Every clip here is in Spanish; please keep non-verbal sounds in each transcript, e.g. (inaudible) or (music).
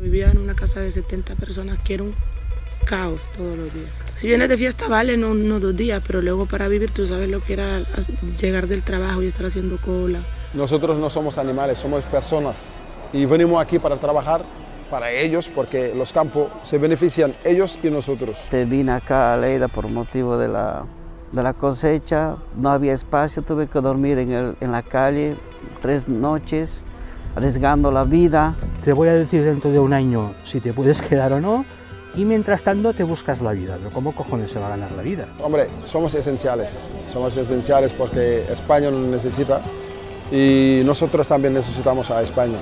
Vivía en una casa de 70 personas que era un caos todos los días. Si vienes de fiesta vale, no, no dos días, pero luego para vivir tú sabes lo que era llegar del trabajo y estar haciendo cola. Nosotros no somos animales, somos personas y venimos aquí para trabajar para ellos porque los campos se benefician ellos y nosotros. Te vine acá a Leida por motivo de la, de la cosecha, no había espacio, tuve que dormir en, el, en la calle tres noches arriesgando la vida. Te voy a decir dentro de un año si te puedes quedar o no. Y mientras tanto te buscas la vida, pero ¿cómo cojones se va a ganar la vida? Hombre, somos esenciales, somos esenciales porque España nos necesita y nosotros también necesitamos a España.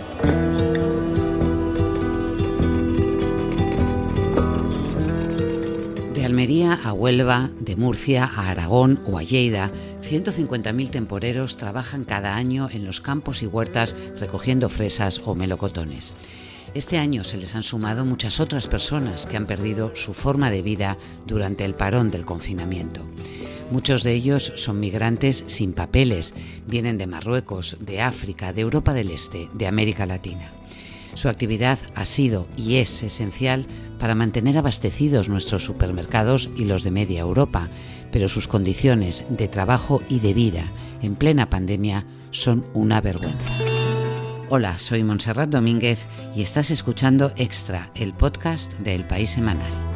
Almería a Huelva, de Murcia a Aragón o a Lleida, 150.000 temporeros trabajan cada año en los campos y huertas recogiendo fresas o melocotones. Este año se les han sumado muchas otras personas que han perdido su forma de vida durante el parón del confinamiento. Muchos de ellos son migrantes sin papeles, vienen de Marruecos, de África, de Europa del Este, de América Latina. Su actividad ha sido y es esencial para mantener abastecidos nuestros supermercados y los de media Europa, pero sus condiciones de trabajo y de vida en plena pandemia son una vergüenza. Hola, soy Montserrat Domínguez y estás escuchando Extra, el podcast del País Semanal.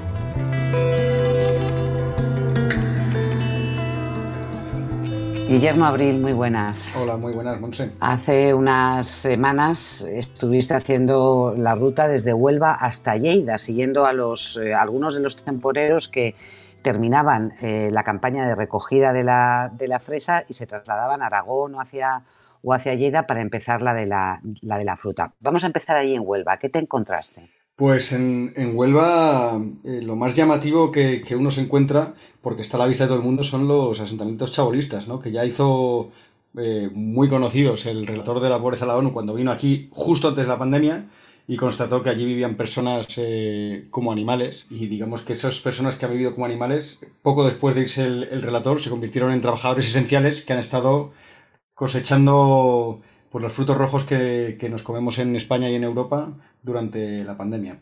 Guillermo Abril, muy buenas. Hola, muy buenas, Monse. Hace unas semanas estuviste haciendo la ruta desde Huelva hasta Lleida, siguiendo a los, eh, algunos de los temporeros que terminaban eh, la campaña de recogida de la, de la fresa y se trasladaban a Aragón o hacia o hacia Lleida para empezar la de la, de la fruta. Vamos a empezar ahí en Huelva. ¿Qué te encontraste? Pues en, Huelva eh, lo más llamativo que, uno se encuentra, porque está a la vista de todo el mundo, son los asentamientos chabolistas, ¿no? que ya hizo eh, muy conocidos el relator de la pobreza de la ONU cuando vino aquí justo antes de la pandemia y constató que allí vivían personas eh, como animales y digamos que esas personas que han vivido como animales, poco después de irse el relator, se convirtieron en trabajadores esenciales que han estado cosechando pues, los frutos rojos que, nos comemos en España y en Europa durante la pandemia.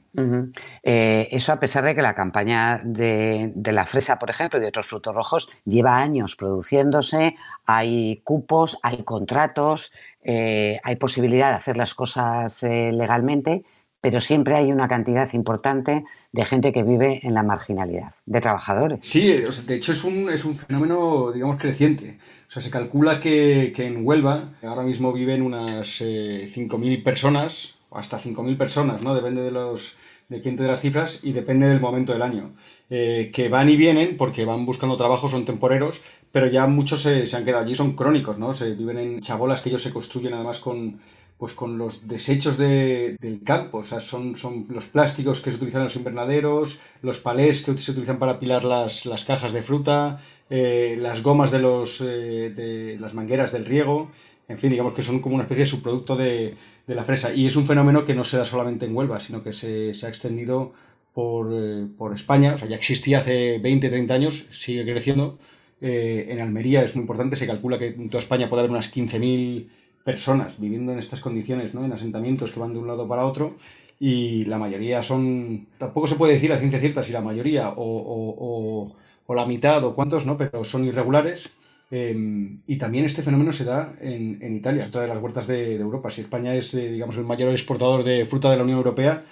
Eh, eso a pesar de que la campaña de, la fresa, por ejemplo, y de otros frutos rojos lleva años produciéndose, hay cupos, hay contratos, eh, hay posibilidad de hacer las cosas eh, legalmente, pero siempre hay una cantidad importante de gente que vive en la marginalidad, de trabajadores. Sí, de hecho es un, es un fenómeno, digamos, creciente. O sea, se calcula que, en Huelva ahora mismo viven unas 5.000 eh, personas, o hasta 5.000 personas, ¿no? Depende de los de quién te dé las cifras y depende del momento del año. Eh, que van y vienen porque van buscando trabajo, son temporeros, pero ya muchos se, se han quedado allí, son crónicos, ¿no? Se viven en chabolas que ellos se construyen además con, pues con los desechos de, del campo, o sea, son, son los plásticos que se utilizan en los invernaderos, los palés que se utilizan para apilar las, las cajas de fruta, eh, las gomas de, los, eh, de las mangueras del riego, en fin, digamos que son como una especie de subproducto de, de, la fresa. Y es un fenómeno que no se da solamente en Huelva, sino que se, se ha extendido por, eh, por, España, o sea, ya existía hace 20, 30 años, sigue creciendo. en Almería es muy importante, se calcula que en toda España puede haber unas 15.000 personas viviendo en estas condiciones, ¿no? en asentamientos que van de un lado para otro, y la mayoría son, tampoco se puede decir a ciencia cierta si la mayoría o, o, la mitad o cuántos, ¿no? pero son irregulares. Em, y también este fenómeno se da en, en Italia, en todas las huertas de, Europa. Si España es, eh, digamos, el mayor exportador de fruta de la Unión Europea,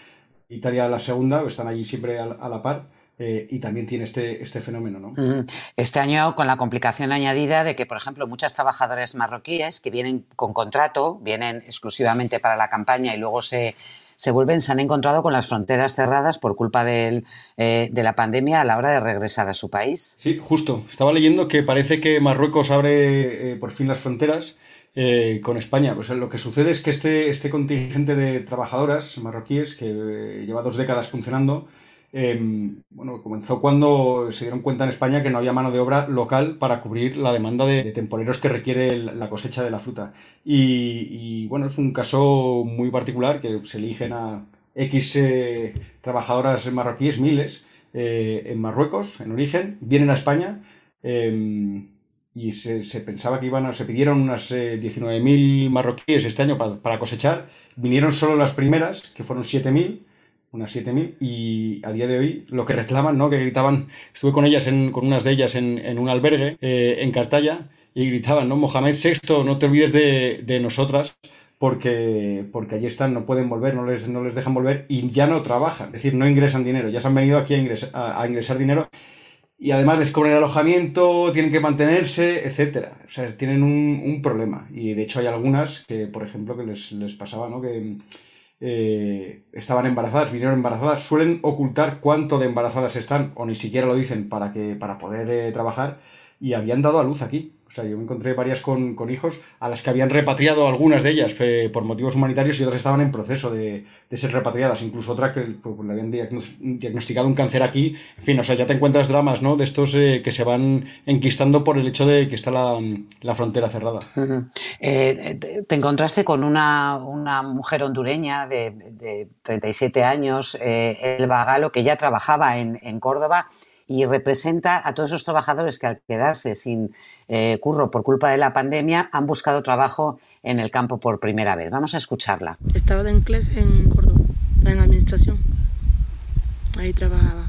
Italia la segunda, están allí siempre a la par. Eh, y también tiene este, este fenómeno. ¿no? Este año con la complicación añadida de que, por ejemplo, muchas trabajadoras marroquíes que vienen con contrato, vienen exclusivamente para la campaña y luego se, se vuelven, se han encontrado con las fronteras cerradas por culpa del, eh, de la pandemia a la hora de regresar a su país. Sí, justo. Estaba leyendo que parece que Marruecos abre eh, por fin las fronteras. con España. Pues lo que sucede es que este, este contingente de trabajadoras marroquíes que lleva dos décadas funcionando, Em, bueno, comenzó cuando se dieron cuenta en España que no había mano de obra local para cubrir la demanda de, temporeros que requiere la cosecha de la fruta. Y, bueno, es un caso muy particular que se eligen a X eh, trabajadoras marroquíes, miles, eh, en Marruecos, en origen, vienen a España em, y se, pensaba que iban a, se pidieron unas 19.000 eh, marroquíes este año para, para, cosechar, vinieron solo las primeras, que fueron 7.000 unas 7.000, y a día de hoy lo que reclaman, ¿no? Que gritaban, estuve con ellas, en, con unas de ellas en, un albergue eh, en Cartaya, y gritaban, ¿no? Mohamed VI, no te olvides de, de nosotras, porque, porque allí están, no pueden volver, no les, no les dejan volver y ya no trabajan, es decir, no ingresan dinero, ya se han venido aquí a ingresar, a, ingresar dinero y además les cobran el alojamiento, tienen que mantenerse, etcétera. O sea, tienen un, un, problema. Y de hecho hay algunas que, por ejemplo, que les, les pasaba, ¿no? Que eh, estaban embarazadas, vinieron embarazadas, suelen ocultar cuánto de embarazadas están, o ni siquiera lo dicen para, que, para poder eh, trabajar, y habían dado a luz aquí. Sea, yo me encontré varias con, hijos a las que habían repatriado algunas de ellas eh, por motivos humanitarios y otras estaban en proceso de, ser repatriadas. Incluso otra que le habían diagnosticado un cáncer aquí. En fin, o sea, ya te encuentras dramas, ¿no? De estos eh, que se van enquistando por el hecho de que está la, frontera cerrada. Eh, te encontraste con una, mujer hondureña de, de 37 años, El Galo, que ya trabajaba en, en Córdoba y representa a todos esos trabajadores que al quedarse sin eh, curro por culpa de la pandemia han buscado trabajo en el campo por primera vez. Vamos a escucharla. Estaba de inglés en Córdoba, en administración. Ahí trabajaba.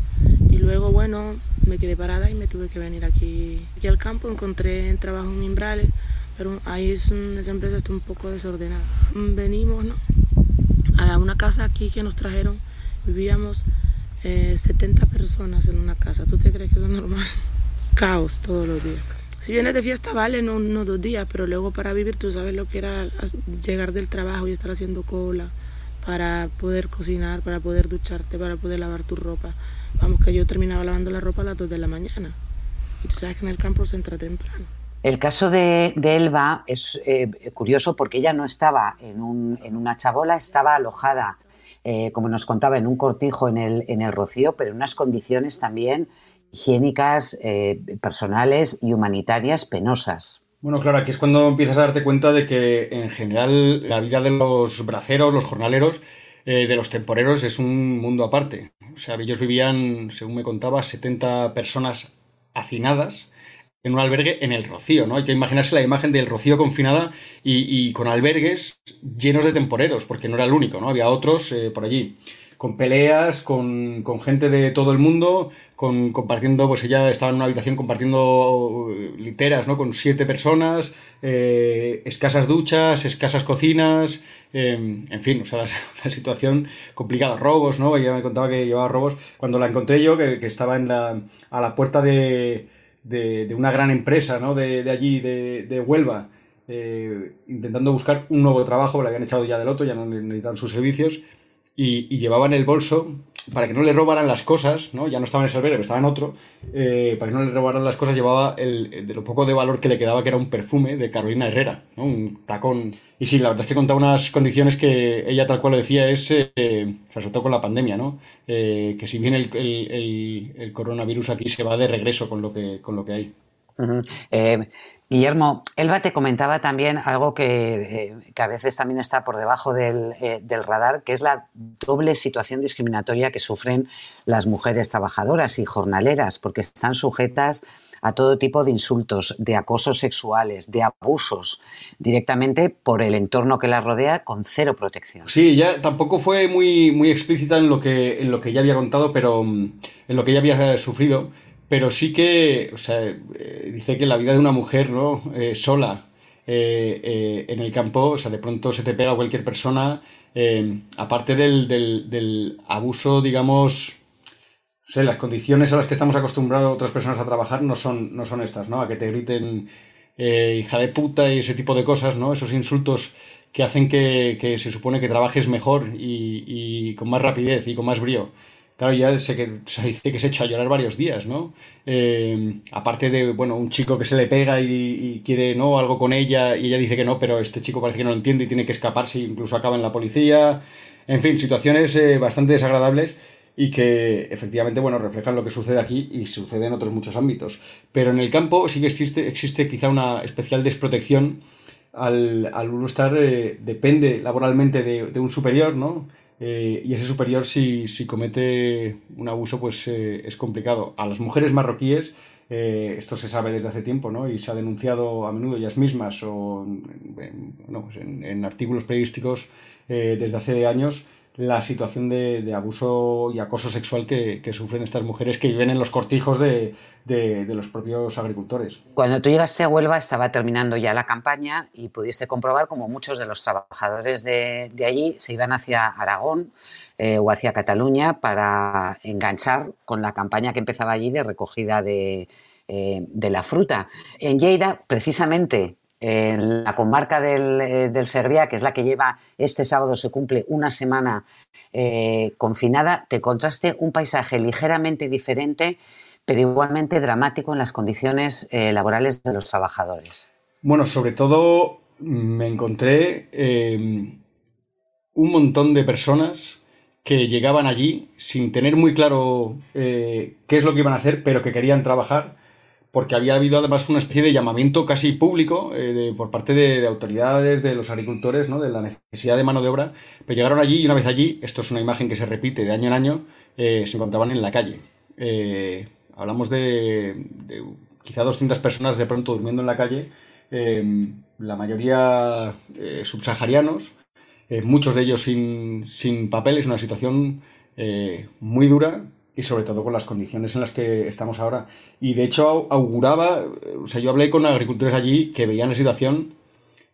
Y luego, bueno, me quedé parada y me tuve que venir aquí, aquí al campo. Encontré trabajo en Imbrales, pero ahí es esa empresa está un poco desordenada. Venimos ¿no? a una casa aquí que nos trajeron. Vivíamos 70 eh, personas en una casa. ¿Tú te crees que es normal? (laughs) Caos todos los días. Si vienes de fiesta, vale, no, no dos días, pero luego para vivir tú sabes lo que era llegar del trabajo y estar haciendo cola para poder cocinar, para poder ducharte, para poder lavar tu ropa. Vamos, que yo terminaba lavando la ropa a las 2 de la mañana. Y tú sabes que en el campo se entra temprano. El caso de, Elba es eh, curioso porque ella no estaba en, un, en una chabola, estaba alojada eh, como nos contaba, en un cortijo en el, en el Rocío, pero en unas condiciones también higiénicas, eh, personales y humanitarias penosas. Bueno, claro, aquí es cuando empiezas a darte cuenta de que en general la vida de los braceros, los jornaleros, eh, de los temporeros es un mundo aparte. O sea, ellos vivían, según me contaba, 70 personas hacinadas en un albergue en el Rocío, ¿no? Hay que imaginarse la imagen del Rocío confinada y, con albergues llenos de temporeros, porque no era el único, ¿no? Había otros eh, por allí, con peleas, con, gente de todo el mundo, con, compartiendo, pues ella estaba en una habitación compartiendo eh, literas, ¿no? Con siete personas, eh, escasas duchas, escasas cocinas, en fin, o sea, (laughs) la, situación complicada, robos, ¿no? Ella me contaba que llevaba robos. Cuando la encontré yo, que, que estaba en la, a la puerta de de, una gran empresa ¿no? de, allí, de, Huelva, eh, intentando buscar un nuevo trabajo, le habían echado ya del otro, ya no necesitaban sus servicios, y, y llevaban el bolso para que no le robaran las cosas, ¿no? Ya no estaba en ese albergue, estaba en otro, eh, para que no le robaran las cosas llevaba el, de lo poco de valor que le quedaba, que era un perfume de Carolina Herrera, ¿no? Un tacón. Y sí, la verdad es que contaba unas condiciones que ella tal cual lo decía es, eh, o sobre todo con la pandemia, ¿no? Eh, que si bien el, el, el, coronavirus aquí se va de regreso con lo que, con lo que hay. Guillermo, Elba te comentaba también algo que, eh, a veces también está por debajo eh, del, radar, que es la doble situación discriminatoria que sufren las mujeres trabajadoras y jornaleras, porque están sujetas a todo tipo de insultos, de acosos sexuales, de abusos, directamente por el entorno que las rodea con cero protección. Sí, ya tampoco fue muy, muy explícita en lo, que, en lo que ya había contado, pero mm, en lo que ya había sufrido pero sí que, o sea, eh, dice que la vida de una mujer, ¿no? Eh, sola eh, en el campo, o sea, de pronto se te pega cualquier persona, aparte del, del, abuso, digamos, o sea, las condiciones a las que estamos acostumbrados otras personas a trabajar no son, no son estas, ¿no? A que te griten hija de puta y ese tipo de cosas, ¿no? Esos insultos que hacen que, que se supone que trabajes mejor y, y con más rapidez y con más brío. Claro, ya sé que se dice que se echa a llorar varios días, ¿no? Eh, aparte de, bueno, un chico que se le pega y, quiere, ¿no? Algo con ella y ella dice que no, pero este chico parece que no lo entiende y tiene que escaparse, incluso acaba en la policía. En fin, situaciones eh, bastante desagradables y que efectivamente, bueno, reflejan lo que sucede aquí y sucede en otros muchos ámbitos. Pero en el campo sí que existe, existe quizá una especial desprotección al, al uno estar, eh, depende laboralmente de, de un superior, ¿no? Eh, y ese superior si, si, comete un abuso pues eh, es complicado. A las mujeres marroquíes eh, esto se sabe desde hace tiempo ¿no? y se ha denunciado a menudo ellas mismas o en, pues en, artículos periodísticos desde hace años la situación de, abuso y acoso sexual que, sufren estas mujeres que viven en los cortijos de, los propios agricultores. Cuando tú llegaste a Huelva estaba terminando ya la campaña y pudiste comprobar como muchos de los trabajadores de, allí se iban hacia Aragón eh, o hacia Cataluña para enganchar con la campaña que empezaba allí de recogida de, eh, de la fruta. En Lleida, precisamente en la comarca del, eh, del, que es la que lleva este sábado, se cumple una semana eh, confinada, te encontraste un paisaje ligeramente diferente, pero igualmente dramático en las condiciones eh, laborales de los trabajadores. Bueno, sobre todo me encontré em, un montón de personas que llegaban allí sin tener muy claro qué es lo que iban a hacer, pero que querían trabajar porque había habido además una especie de llamamiento casi público eh, por parte de, autoridades, de los agricultores, ¿no? de la necesidad de mano de obra, pero llegaron allí y una vez allí, esto es una imagen que se repite de año en año, eh, se encontraban en la calle. Eh, hablamos de, quizá 200 personas de pronto durmiendo en la calle, la mayoría subsaharianos, muchos de ellos sin, sin papeles, una situación muy dura, y sobre todo con las condiciones en las que estamos ahora. Y de hecho auguraba, o sea, yo hablé con agricultores allí que veían la situación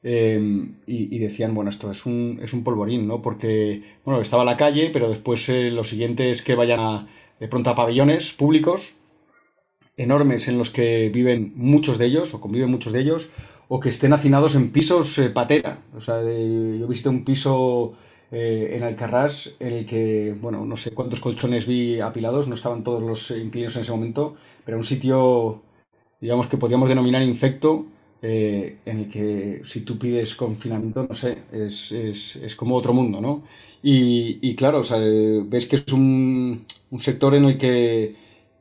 em, y, decían, bueno, esto es un, es un polvorín, ¿no? Porque, bueno, estaba la calle, pero después eh, lo siguiente es que vayan de pronto a pabellones públicos enormes en los que viven muchos de ellos, o conviven muchos de ellos, o que estén hacinados en pisos eh, patera. O sea, yo visité un piso eh, en Alcarrás, en el que, bueno, no sé cuántos colchones vi apilados, no estaban todos los inquilinos en ese momento, pero un sitio, digamos, que podríamos denominar infecto, eh, en el que si tú pides confinamiento, no sé, es, es, es como otro mundo, ¿no? Y, y claro, o sea, ves que es un, un sector en el que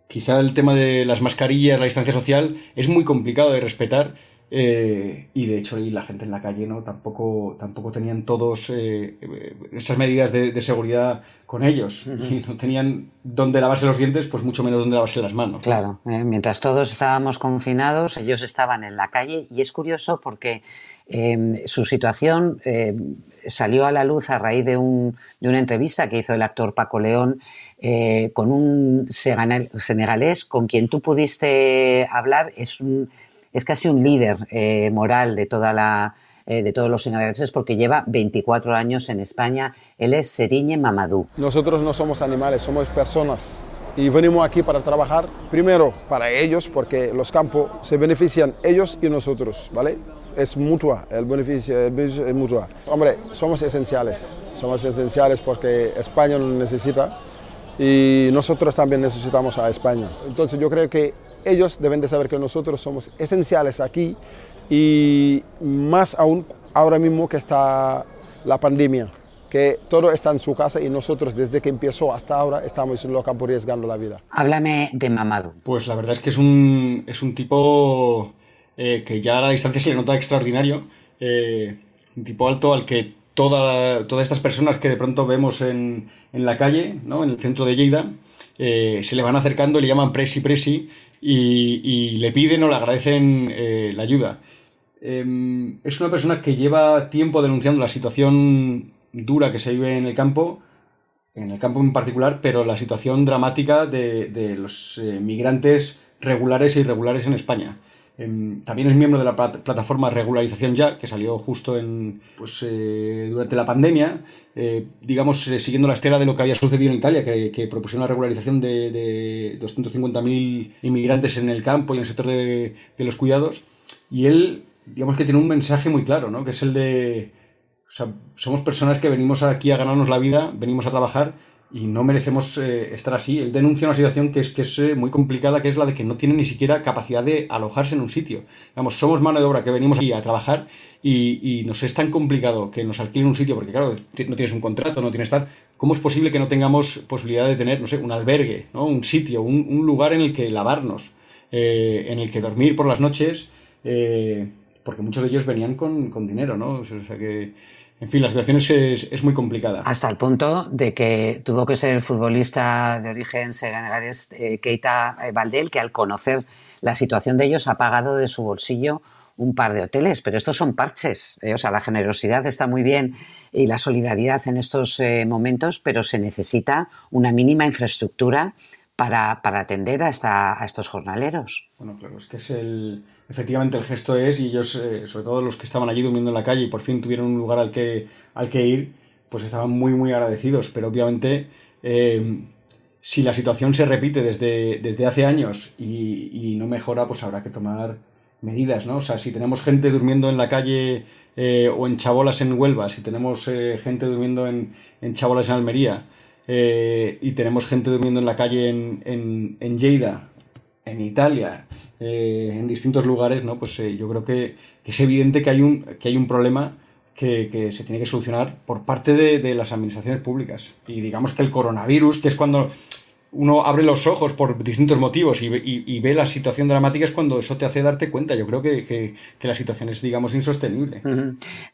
quizá el tema de las mascarillas, la distancia social, es muy complicado de respetar eh, y de hecho, y la gente en la calle no tampoco, tampoco tenían todos eh, esas medidas de, seguridad con ellos. Y no tenían dónde lavarse los dientes, pues mucho menos dónde lavarse las manos. Claro, eh, mientras todos estábamos confinados, ellos estaban en la calle. Y es curioso porque su situación salió a la luz a raíz de, un, de, una entrevista que hizo el actor Paco León con un senegalés con quien tú pudiste hablar. Es un es casi un líder eh, moral de toda la, eh, de todos los senegaleses porque lleva 24 años en España. Él es Serigne Mamadou. Nosotros no somos animales, somos personas. Y venimos aquí para trabajar, primero para ellos, porque los campos se benefician ellos y nosotros, ¿vale? Es mutua, el beneficio, es mutua. Hombre, somos esenciales, somos esenciales porque España lo necesita y nosotros también necesitamos a España. Entonces yo creo que ellos deben de saber que nosotros somos esenciales aquí y más aún ahora mismo que está la pandemia, que todo está en su casa y nosotros desde que empezó hasta ahora estamos en los campos arriesgando la vida. Háblame de Mamado. Pues la verdad es que es un, es un tipo eh, que ya a la distancia se le nota extraordinario, eh, un tipo alto al que toda, todas estas personas que de pronto vemos en, en la calle, ¿no? en el centro de Lleida, eh, se le van acercando y le llaman presi presi y, le piden o le agradecen eh, la ayuda. Em, es una persona que lleva tiempo denunciando la situación dura que se vive en el campo, en el campo en particular, pero la situación dramática de, los eh, migrantes regulares e irregulares en España. Em, también es miembro de la plataforma Regularización Ya, que salió justo en, pues, eh, durante la pandemia, eh, digamos, eh, siguiendo la estela de lo que había sucedido en Italia, que, que propusieron la regularización de, de 250.000 inmigrantes en el campo y en el sector de, de, los cuidados. Y él, digamos que tiene un mensaje muy claro, ¿no? que es el de, o sea, somos personas que venimos aquí a ganarnos la vida, venimos a trabajar y no merecemos eh, estar así. Él denuncia una situación que es, que es eh, muy complicada, que es la de que no tiene ni siquiera capacidad de alojarse en un sitio. Vamos, somos mano de obra que venimos aquí a trabajar y, y, nos es tan complicado que nos alquilen un sitio, porque claro, no tienes un contrato, no tienes tal. ¿Cómo es posible que no tengamos posibilidad de tener, no sé, un albergue, ¿no? un sitio, un, un lugar en el que lavarnos, eh, en el que dormir por las noches? porque muchos de ellos venían con, con dinero, ¿no? O sea que en fin, la situación es, muy complicada. Hasta el punto de que tuvo que ser el futbolista de origen senegalés eh, Keita Valdel, que al conocer la situación de ellos ha pagado de su bolsillo un par de hoteles, pero estos son parches. Eh, o sea, la generosidad está muy bien y la solidaridad en estos eh, momentos, pero se necesita una mínima infraestructura para, atender a, esta, a estos jornaleros. Bueno, claro, es que es el, efectivamente el gesto es, y ellos, eh, sobre todo los que estaban allí durmiendo en la calle y por fin tuvieron un lugar al que, al que ir, pues estaban muy, muy agradecidos. Pero obviamente, eh, si la situación se repite desde, desde hace años y, no mejora, pues habrá que tomar medidas, ¿no? O sea, si tenemos gente durmiendo en la calle eh, o en chabolas en Huelva, si tenemos gente durmiendo en, en chabolas en Almería, y tenemos gente durmiendo en la calle en, en, en Lleida, en Italia, eh, en distintos lugares, ¿no? Pues eh, yo creo que, es evidente que hay un, que hay un problema que, se tiene que solucionar por parte de, las administraciones públicas. Y digamos que el coronavirus, que es cuando uno abre los ojos por distintos motivos y, ve la situación dramática, es cuando eso te hace darte cuenta. Yo creo que, la situación es, digamos, insostenible.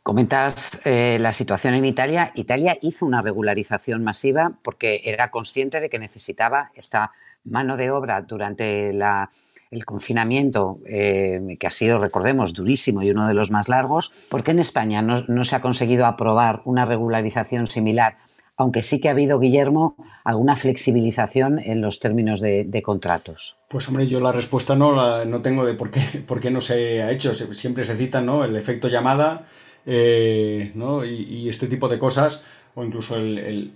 Comentas eh, la situación en Italia. Italia hizo una regularización masiva porque era consciente de que necesitaba esta mano de obra durante la el confinamiento, eh, que ha sido, recordemos, durísimo y uno de los más largos, ¿por qué en España no, se ha conseguido aprobar una regularización similar? Aunque sí que ha habido, Guillermo, alguna flexibilización en los términos de, contratos. Pues hombre, yo la respuesta no, no tengo de por qué, (laughs) por qué no se ha hecho. Siempre se cita ¿no? el efecto llamada eh, ¿no? y, este tipo de cosas o incluso el,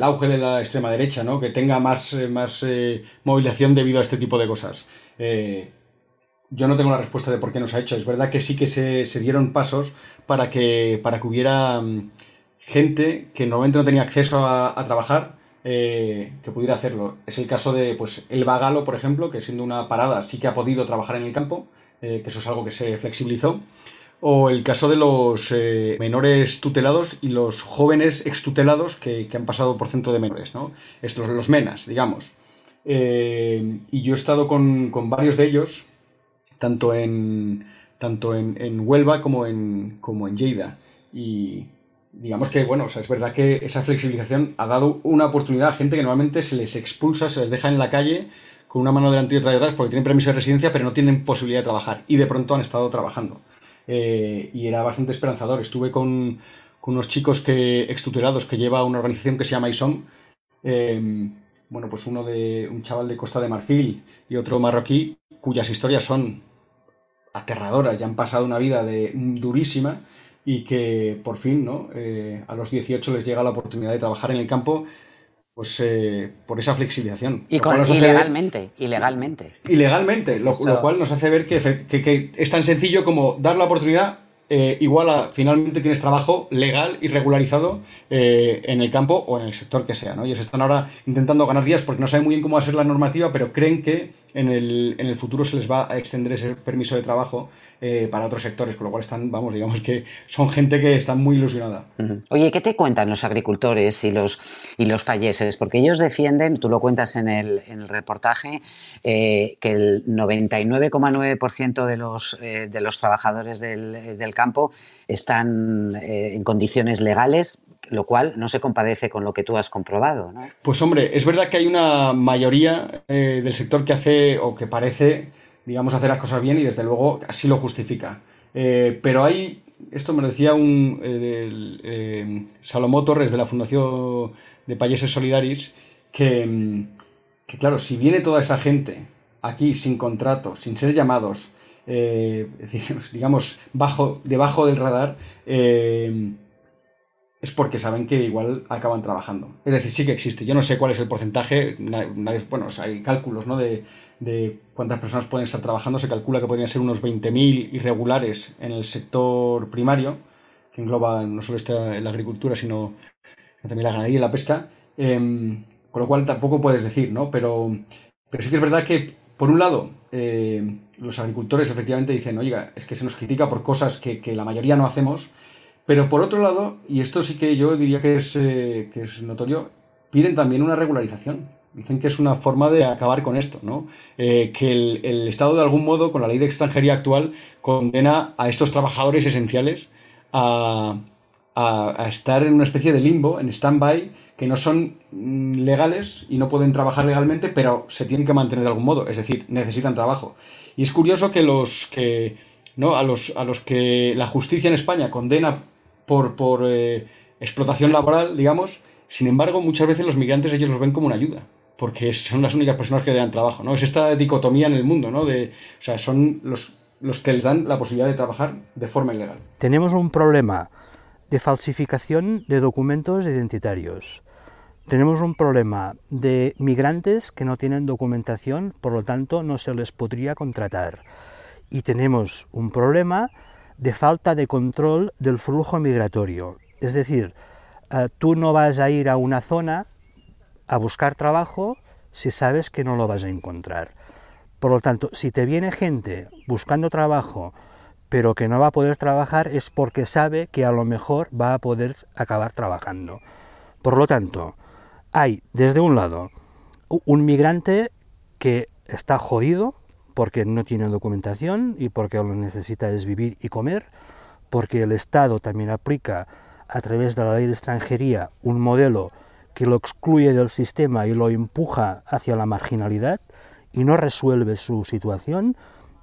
auge de la extrema derecha, ¿no? que tenga más, más eh, movilización debido a este tipo de cosas. Eh, yo no tengo la respuesta de por qué no se ha hecho. Es verdad que sí que se, dieron pasos para que, para que hubiera mm, gente que normalmente no tenía acceso a, trabajar eh, que pudiera hacerlo. Es el caso de pues, el Bagalo, por ejemplo, que siendo una parada sí que ha podido trabajar en el campo, eh, que eso es algo que se flexibilizó. O el caso de los menores tutelados y los jóvenes extutelados que, que han pasado por centro de menores, ¿no? Estos, los MENAS, digamos. Eh, y yo he estado con, varios de ellos, tanto en, tanto en, Huelva como en, como en Lleida. Y digamos que, bueno, es verdad que esa flexibilización ha dado una oportunidad a gente que normalmente se les expulsa, se les deja en la calle con una mano delante y otra detrás porque tienen permiso de residencia pero no tienen posibilidad de trabajar. Y de pronto han estado trabajando. Eh, y era bastante esperanzador. Estuve con, unos chicos que extutelados que lleva una organización que se llama ISOM. Eh, bueno, pues uno de un chaval de Costa de Marfil y otro marroquí, cuyas historias son aterradoras, ya han pasado una vida de, durísima y que por fin, ¿no? Eh, a los 18 les llega la oportunidad de trabajar en el campo pues eh, por esa flexibilización. Y con, ilegalmente, ilegalmente. Ilegalmente, lo, cual nos hace ver que, que, es tan sencillo como dar la oportunidad eh, igual a finalmente tienes trabajo legal y regularizado eh, en el campo o en el sector que sea. Ellos están ahora intentando ganar días porque no saben muy bien cómo va a ser la normativa, pero creen que en el, en el futuro se les va a extender ese permiso de trabajo eh, para otros sectores, con lo cual están, vamos, digamos que son gente que está muy ilusionada. Oye, ¿qué te cuentan los agricultores y los, y los payeses? Porque ellos defienden, tú lo cuentas en el, en el reportaje, eh, que el 99,9% de los, eh, de los trabajadores del, del campo están en condiciones legales, lo cual no se compadece con lo que tú has comprobado. ¿no? Pues hombre, es verdad que hay una mayoría del sector que hace o que parece digamos, hacer las cosas bien y desde luego así lo justifica. Eh, pero hay, esto me lo decía un eh, eh, Salomó Torres de la Fundación de Payeses Solidaris, que, que, claro, si viene toda esa gente aquí sin contrato, sin ser llamados, (laughs) digamos, bajo, debajo del radar, es porque saben que igual acaban trabajando. Es decir, sí que existe. Yo no sé cuál es el porcentaje, bueno, hay cálculos, ¿no? De, de cuántas personas pueden estar trabajando, se calcula que podrían ser unos 20.000 irregulares en el sector primario, que engloba no solo la agricultura, sino también la ganadería y la pesca, em, con lo cual tampoco puedes decir, ¿no? Pero, pero sí que es verdad que, por un lado, eh, los agricultores efectivamente dicen, oiga, es que se nos critica por cosas que, la mayoría no hacemos, pero por otro lado, y esto sí que yo diría que es, eh, que es notorio, piden también una regularización. Dicen que es una forma de acabar con esto, ¿no? Eh, que el, Estado, de algún modo, con la ley de extranjería actual, condena a estos trabajadores esenciales a, estar en una especie de limbo, en stand-by, que no son mm, legales y no pueden trabajar legalmente, pero se tienen que mantener de algún modo, es decir, necesitan trabajo. Y es curioso que los que ¿no? A los, a los que la justicia en España condena por, por eh, explotación laboral, digamos, sin embargo, muchas veces los migrantes ellos los ven como una ayuda, porque (laughs) son las únicas personas que le dan trabajo, ¿no? Es esta dicotomía en el mundo, ¿no? De, o sea, son los, los que les dan la posibilidad de trabajar de forma ilegal. Tenemos un problema de falsificación de documentos identitarios. Tenemos un problema de migrantes que no tienen documentación, por lo tanto no se les podría contratar. Y tenemos un problema de falta de control del flujo migratorio. Es decir, eh, tú no vas a ir a una zona a buscar trabajo si sabes que no lo vas a encontrar. Por lo tanto, si te viene gente buscando trabajo, pero que no va a poder trabajar, es porque sabe que a lo mejor va a poder acabar trabajando. Por lo tanto, hay, desde un lado, un migrante que está jodido porque no tiene documentación y porque lo necesita es vivir y comer, porque el Estado también aplica a través de la ley de extranjería un modelo que lo excluye del sistema y lo empuja hacia la marginalidad y no resuelve su situación,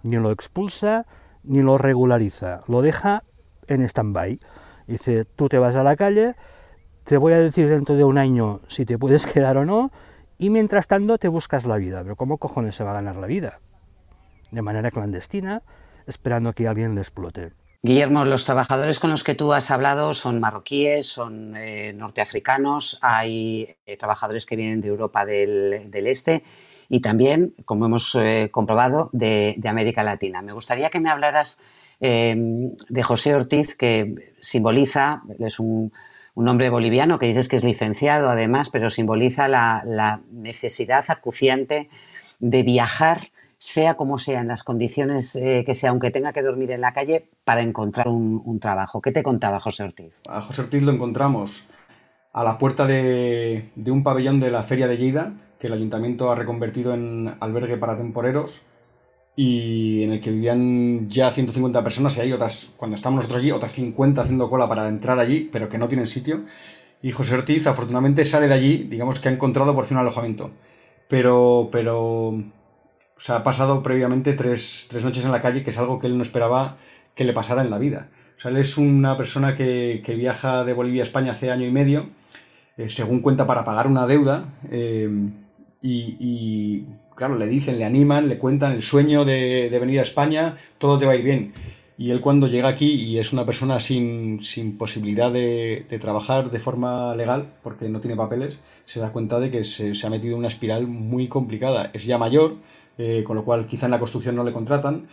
ni lo expulsa, ni lo regulariza, lo deja en stand-by. Dice, tú te vas a la calle, te voy a decir dentro de un año si te puedes (laughs) quedar o no, y mientras tanto te buscas la vida. Pero ¿cómo cojones se va a ganar la vida? De manera clandestina, esperando que alguien le explote. Guillermo, los trabajadores con los que tú has hablado son marroquíes, son eh, norteafricanos, hay eh, trabajadores que vienen de Europa del, Este y también, como hemos eh, comprobado, de, América Latina. Me gustaría que me hablaras de José Ortiz, que simboliza, es un, hombre boliviano que dices que es licenciado además, pero simboliza la, la necesidad acuciante de viajar sea como sea, en las condiciones eh, que sea, aunque tenga que dormir en la calle, para encontrar un, trabajo. ¿Qué te contaba José Ortiz? A José Ortiz lo encontramos a la puerta de, un pabellón de la Feria de Lleida, que el ayuntamiento ha reconvertido en albergue para temporeros y en el que vivían ya 150 personas y hay otras, cuando estamos nosotros allí, otras 50 haciendo cola para entrar allí, pero que no tienen sitio. Y José Ortiz afortunadamente sale de allí, digamos que ha encontrado por fin un alojamiento. Pero, pero o sea, ha pasado previamente tres, noches en la calle, que es algo que él no esperaba que le pasara en la vida. O sea, él es una persona que, viaja de Bolivia a España hace año y medio, eh, según cuenta, para pagar una deuda. Eh, y, claro, le dicen, le animan, le cuentan el sueño de, venir a España, todo te va a ir bien. Y él cuando llega aquí y es una persona sin, posibilidad de, trabajar de forma legal, porque no tiene papeles, se da cuenta de que se, se ha metido en una espiral muy complicada. Es ya mayor, eh, con lo cual quizá en la construcción no le contratan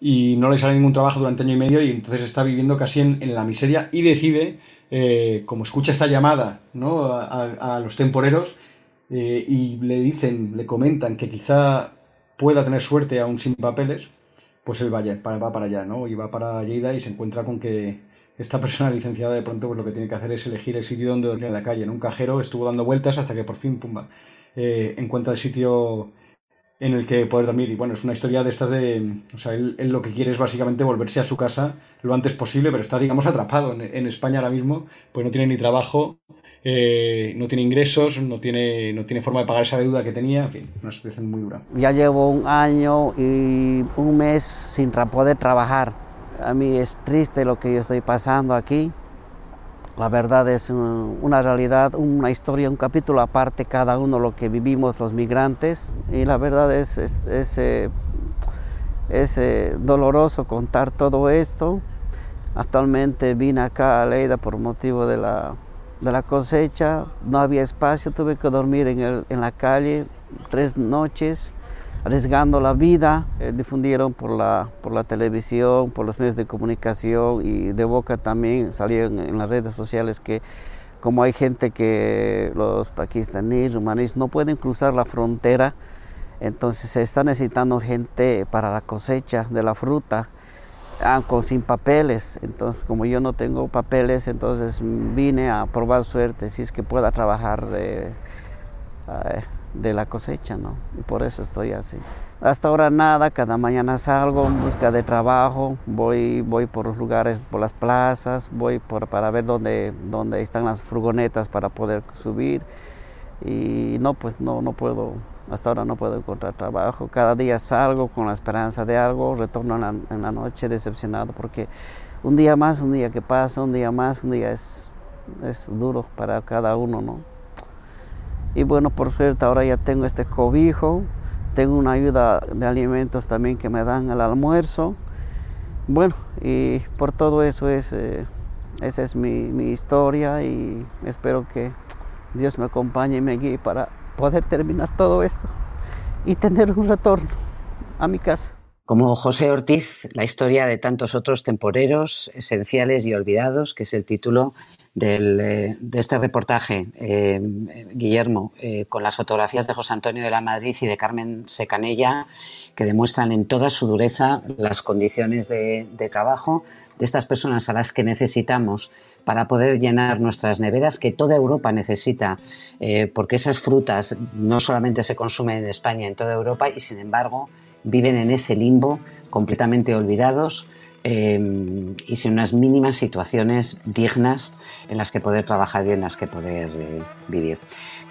y no le sale ningún trabajo durante año y medio y entonces está viviendo casi en, la miseria y decide, eh, como escucha esta llamada ¿no? a, los temporeros eh, y le dicen, le comentan que quizá pueda tener suerte aún sin papeles, pues él va para allá, ¿no? Y va para Lleida y se encuentra con que esta persona (laughs) licenciada de pronto pues lo que tiene que hacer es elegir el sitio donde dormir en la calle. En un cajero estuvo dando vueltas hasta que por fin, pumba, encuentra el sitio en el que poder dormir. Y bueno, es una historia de estas de. O sea, él, lo que quiere es básicamente volverse a su casa lo antes posible, pero está, digamos, atrapado en, España ahora mismo, pues no tiene ni trabajo, eh, no tiene ingresos, no tiene, no tiene forma de pagar esa deuda que tenía, en fin, una situación muy dura. Ya llevo un año y un mes sin poder trabajar. A mí es triste lo que yo estoy pasando aquí. La verdad es una realidad, una historia, un capítulo aparte cada uno lo que vivimos los migrantes. Y la verdad es, es, eh, eh, doloroso contar todo esto. Actualmente vine acá a Leida por motivo de la, de la cosecha, no había espacio, tuve que dormir en, el, en la calle tres noches arriesgando la vida, eh, difundieron por la, por la televisión, por los medios de comunicación y de boca también salieron en las redes sociales que como hay gente que los pakistaníes, rumaníes no pueden cruzar la frontera, entonces se está necesitando gente para la cosecha de la fruta ah, sin papeles. Entonces, como yo no tengo papeles, entonces vine a probar suerte si es que pueda trabajar de, eh, de la cosecha, ¿no? Y por eso estoy así. Hasta ahora nada, cada mañana salgo en busca de trabajo, voy, voy por los lugares, por las plazas, voy para ver dónde, dónde están las furgonetas para poder subir y no, pues no, no puedo, hasta ahora no puedo encontrar trabajo. Cada día salgo con la esperanza de algo, retorno en la, noche decepcionado porque un día más, un día que pasa, un día más, un día es, es duro para cada uno, ¿no? Y bueno, por suerte ahora ya tengo este cobijo, tengo una ayuda de alimentos también que me dan al almuerzo. Bueno, y por todo eso es, eh, esa es mi, mi historia y espero que Dios me acompañe y me guíe para poder terminar todo esto y tener un retorno a mi casa. Como José Ortiz, la historia de tantos otros temporeros esenciales y olvidados, que es el título eh, de este reportaje, eh, Guillermo, eh, con las fotografías de José Antonio de la Madrid y de Carmen Secanella, que demuestran en toda su dureza las condiciones de trabajo de estas personas a las que necesitamos para poder llenar nuestras neveras, que toda Europa necesita, porque esas frutas no solamente se consumen en España, en toda Europa, y sin embargo viven en ese limbo completamente olvidados eh, y sin unas mínimas situaciones dignas en las que poder trabajar y en las que poder eh, vivir.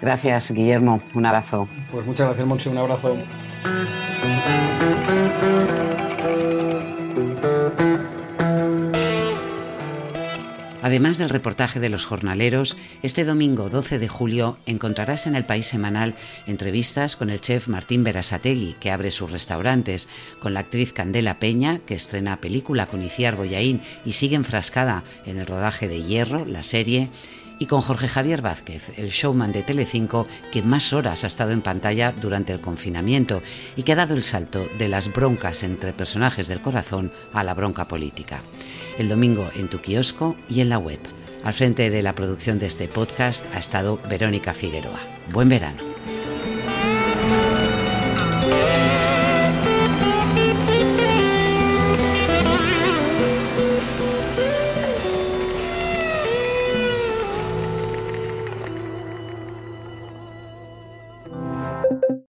Gracias, Guillermo. Un abrazo. Pues muchas gracias, Monse. Un abrazo. Además del reportaje de los jornaleros, este domingo 12 de julio encontrarás en el País Semanal entrevistas con el chef Martín Berasategui, que abre sus restaurantes, con la actriz Candela Peña, que estrena película con Iciar Boyaín y sigue enfrascada en el rodaje de Hierro, la serie, y con Jorge Javier Vázquez, el showman de Telecinco que más horas ha estado en pantalla durante el confinamiento y que ha dado el salto de las broncas entre personajes del corazón a la bronca política. El domingo en tu kiosco y en la web. Al frente de la producción de este podcast ha estado Verónica Figueroa. Buen verano.